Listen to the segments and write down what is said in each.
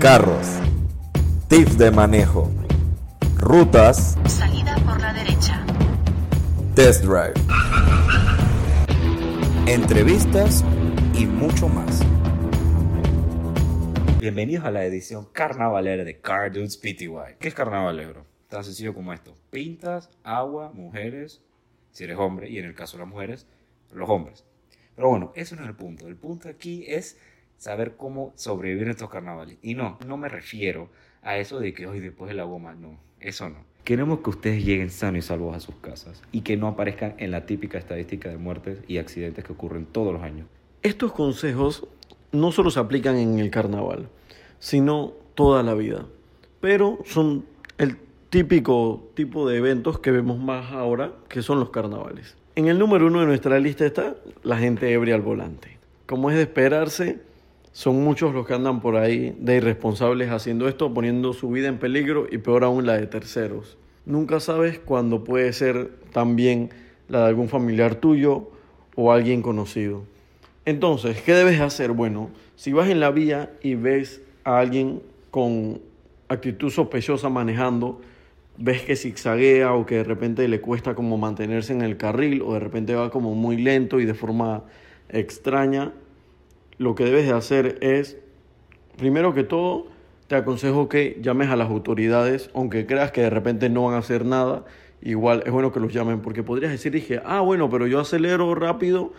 carros, tips de manejo, rutas, Salida por la derecha. test drive, entrevistas y mucho más. Bienvenidos a la edición carnavalera de Car Dudes PTY. ¿Qué es carnavalero? Tan sencillo como esto. Pintas, agua, mujeres, si eres hombre, y en el caso de las mujeres, los hombres. Pero bueno, eso no es el punto. El punto aquí es saber cómo sobrevivir en estos carnavales. Y no, no me refiero a eso de que hoy después de la goma, no, eso no. Queremos que ustedes lleguen sanos y salvos a sus casas y que no aparezcan en la típica estadística de muertes y accidentes que ocurren todos los años. Estos consejos no solo se aplican en el carnaval, sino toda la vida. Pero son el típico tipo de eventos que vemos más ahora, que son los carnavales. En el número uno de nuestra lista está la gente ebria al volante. Como es de esperarse, son muchos los que andan por ahí de irresponsables haciendo esto, poniendo su vida en peligro y peor aún la de terceros. Nunca sabes cuándo puede ser también la de algún familiar tuyo o alguien conocido. Entonces, ¿qué debes hacer? Bueno, si vas en la vía y ves a alguien con actitud sospechosa manejando, ves que zigzaguea o que de repente le cuesta como mantenerse en el carril o de repente va como muy lento y de forma extraña, lo que debes de hacer es, primero que todo, te aconsejo que llames a las autoridades, aunque creas que de repente no van a hacer nada, igual es bueno que los llamen, porque podrías decir, dije, ah, bueno, pero yo acelero rápido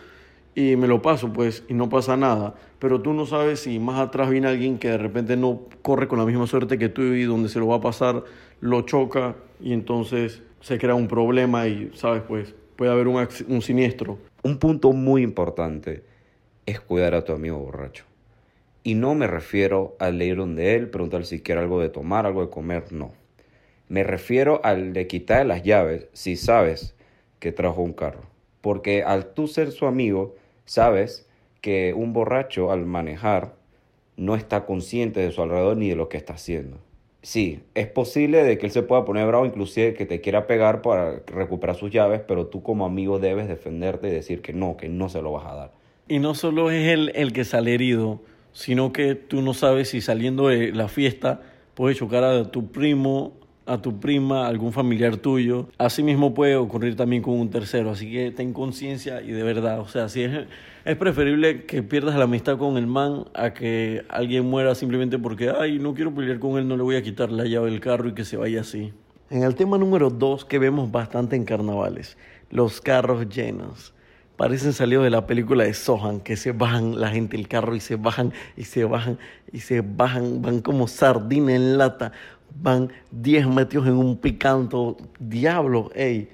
y me lo paso, pues, y no pasa nada. Pero tú no sabes si más atrás viene alguien que de repente no corre con la misma suerte que tú y donde se lo va a pasar, lo choca y entonces se crea un problema y, sabes, pues, puede haber un, un siniestro. Un punto muy importante es cuidar a tu amigo borracho. Y no me refiero al de ir donde él, preguntarle si quiere algo de tomar, algo de comer, no. Me refiero al de quitarle las llaves si sabes que trajo un carro. Porque al tú ser su amigo, sabes que un borracho al manejar no está consciente de su alrededor ni de lo que está haciendo. Sí, es posible de que él se pueda poner bravo, inclusive que te quiera pegar para recuperar sus llaves, pero tú como amigo debes defenderte y decir que no, que no se lo vas a dar. Y no solo es él el que sale herido, sino que tú no sabes si saliendo de la fiesta puedes chocar a tu primo, a tu prima, a algún familiar tuyo. Así mismo puede ocurrir también con un tercero, así que ten conciencia y de verdad, o sea, si es, es preferible que pierdas la amistad con el man a que alguien muera simplemente porque, ay, no quiero pelear con él, no le voy a quitar la llave del carro y que se vaya así. En el tema número dos que vemos bastante en carnavales, los carros llenos parecen salidos de la película de Sohan, que se bajan la gente del carro y se bajan y se bajan y se bajan, van como sardina en lata, van 10 metidos en un picanto, diablo, ey,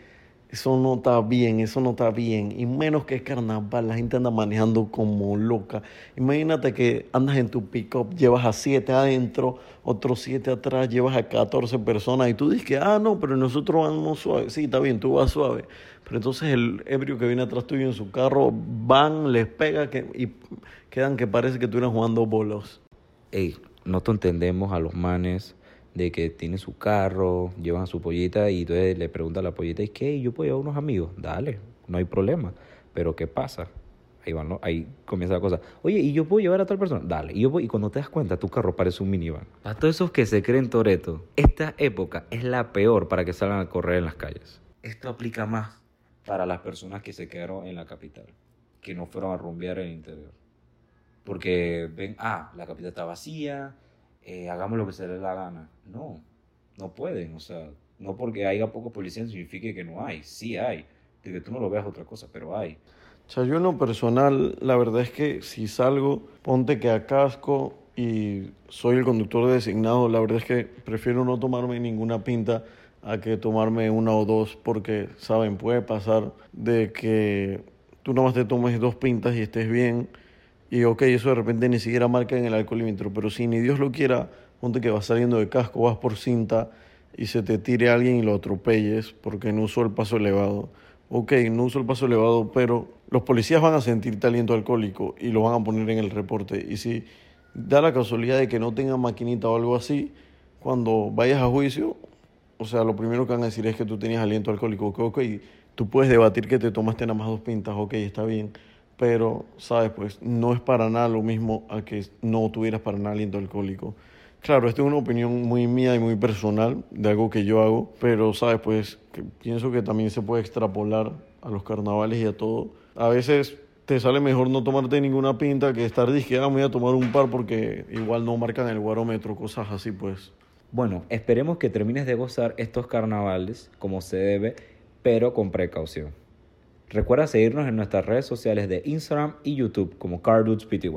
eso no está bien, eso no está bien, y menos que es carnaval, la gente anda manejando como loca. Imagínate que andas en tu pick-up, llevas a 7 adentro, otros 7 atrás, llevas a 14 personas, y tú dices que, ah, no, pero nosotros vamos suave, sí, está bien, tú vas suave. Pero entonces el ebrio que viene atrás tuyo en su carro van, les pega que, y quedan que parece que estuvieran jugando bolos. Ey, no te entendemos a los manes de que tienen su carro, llevan a su pollita y entonces le pregunta a la pollita, ¿y qué? ¿Yo puedo llevar unos amigos? Dale, no hay problema. Pero ¿qué pasa? Ahí, van, ¿no? Ahí comienza la cosa. Oye, ¿y yo puedo llevar a tal persona? Dale. Y, yo puedo- y cuando te das cuenta, tu carro parece un minivan. A todos esos que se creen Toreto, esta época es la peor para que salgan a correr en las calles. Esto aplica más para las personas que se quedaron en la capital, que no fueron a rumbear en el interior. Porque ven, ah, la capital está vacía, eh, hagamos lo que se les dé la gana. No, no pueden. O sea, no porque haya poco policía significa que no hay. Sí hay. De que tú no lo veas otra cosa, pero hay. O en lo personal, la verdad es que si salgo, ponte que a casco y soy el conductor designado, la verdad es que prefiero no tomarme ninguna pinta a que tomarme una o dos, porque, saben, puede pasar de que tú nomás te tomes dos pintas y estés bien, y ok, eso de repente ni siquiera marca en el alcoholímetro, pero si ni Dios lo quiera, ponte que vas saliendo de casco, vas por cinta y se te tire alguien y lo atropelles porque no usó el paso elevado. Ok, no uso el paso elevado, pero los policías van a sentirte aliento alcohólico y lo van a poner en el reporte. Y si da la casualidad de que no tengan maquinita o algo así, cuando vayas a juicio, o sea, lo primero que van a decir es que tú tenías aliento alcohólico. Ok, ok, tú puedes debatir que te tomaste nada más dos pintas, ok, está bien. Pero, ¿sabes? Pues no es para nada lo mismo a que no tuvieras para nada aliento alcohólico. Claro, esta es una opinión muy mía y muy personal de algo que yo hago, pero sabes, pues pienso que también se puede extrapolar a los carnavales y a todo. A veces te sale mejor no tomarte ninguna pinta que estar disque, ah, me voy a tomar un par porque igual no marcan el guarómetro, cosas así, pues. Bueno, esperemos que termines de gozar estos carnavales como se debe, pero con precaución. Recuerda seguirnos en nuestras redes sociales de Instagram y YouTube como CarDudesPty.